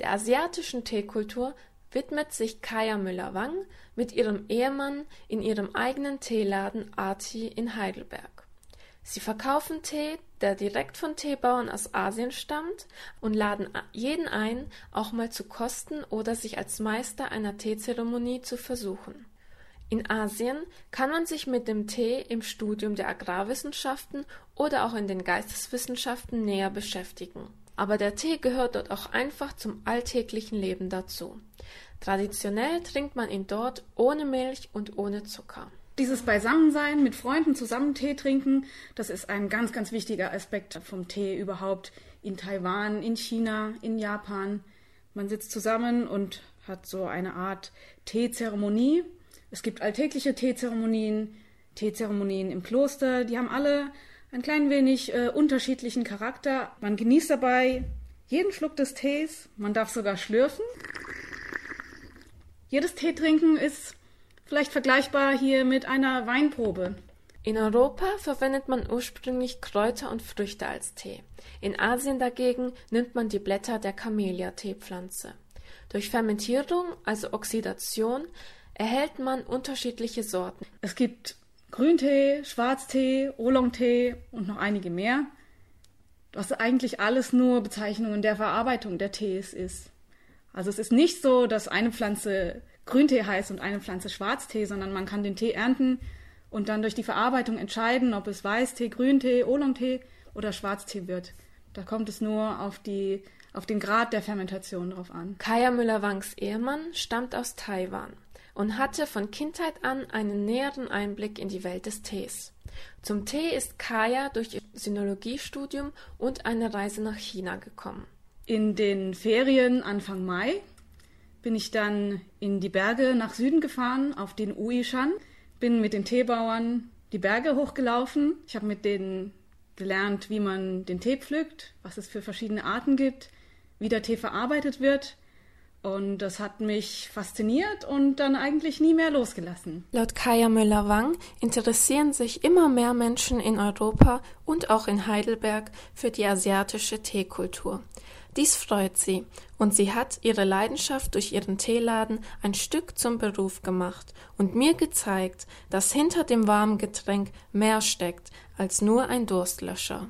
Der asiatischen Teekultur widmet sich Kaya Müller-Wang mit ihrem Ehemann in ihrem eigenen Teeladen Ati in Heidelberg. Sie verkaufen Tee, der direkt von Teebauern aus Asien stammt, und laden jeden ein, auch mal zu kosten oder sich als Meister einer Teezeremonie zu versuchen. In Asien kann man sich mit dem Tee im Studium der Agrarwissenschaften oder auch in den Geisteswissenschaften näher beschäftigen. Aber der Tee gehört dort auch einfach zum alltäglichen Leben dazu. Traditionell trinkt man ihn dort ohne Milch und ohne Zucker. Dieses Beisammensein, mit Freunden zusammen Tee trinken, das ist ein ganz, ganz wichtiger Aspekt vom Tee überhaupt in Taiwan, in China, in Japan. Man sitzt zusammen und hat so eine Art Teezeremonie. Es gibt alltägliche Teezeremonien, Teezeremonien im Kloster, die haben alle ein klein wenig äh, unterschiedlichen Charakter. Man genießt dabei jeden Schluck des Tees, man darf sogar schlürfen. Jedes Teetrinken ist vielleicht vergleichbar hier mit einer Weinprobe. In Europa verwendet man ursprünglich Kräuter und Früchte als Tee. In Asien dagegen nimmt man die Blätter der Camellia-Teepflanze. Durch Fermentierung, also Oxidation, erhält man unterschiedliche Sorten. Es gibt Grüntee, Schwarztee, Oolong-Tee und noch einige mehr, was eigentlich alles nur Bezeichnungen der Verarbeitung der Tees ist. Also es ist nicht so, dass eine Pflanze Grüntee heißt und eine Pflanze Schwarztee, sondern man kann den Tee ernten und dann durch die Verarbeitung entscheiden, ob es Weißtee, Grüntee, Oolongtee oder Schwarztee wird. Da kommt es nur auf, die, auf den Grad der Fermentation drauf an. Kaya Müller-Wangs Ehemann stammt aus Taiwan und hatte von Kindheit an einen näheren Einblick in die Welt des Tees. Zum Tee ist Kaya durch ihr Sinologiestudium und eine Reise nach China gekommen. In den Ferien Anfang Mai bin ich dann in die Berge nach Süden gefahren, auf den Uishan, bin mit den Teebauern die Berge hochgelaufen. Ich habe mit denen gelernt, wie man den Tee pflückt, was es für verschiedene Arten gibt, wie der Tee verarbeitet wird. Und das hat mich fasziniert und dann eigentlich nie mehr losgelassen. Laut Kaya Müller-Wang interessieren sich immer mehr Menschen in Europa und auch in Heidelberg für die asiatische Teekultur. Dies freut sie, und sie hat ihre Leidenschaft durch ihren Teeladen ein Stück zum Beruf gemacht und mir gezeigt, dass hinter dem warmen Getränk mehr steckt als nur ein Durstlöscher.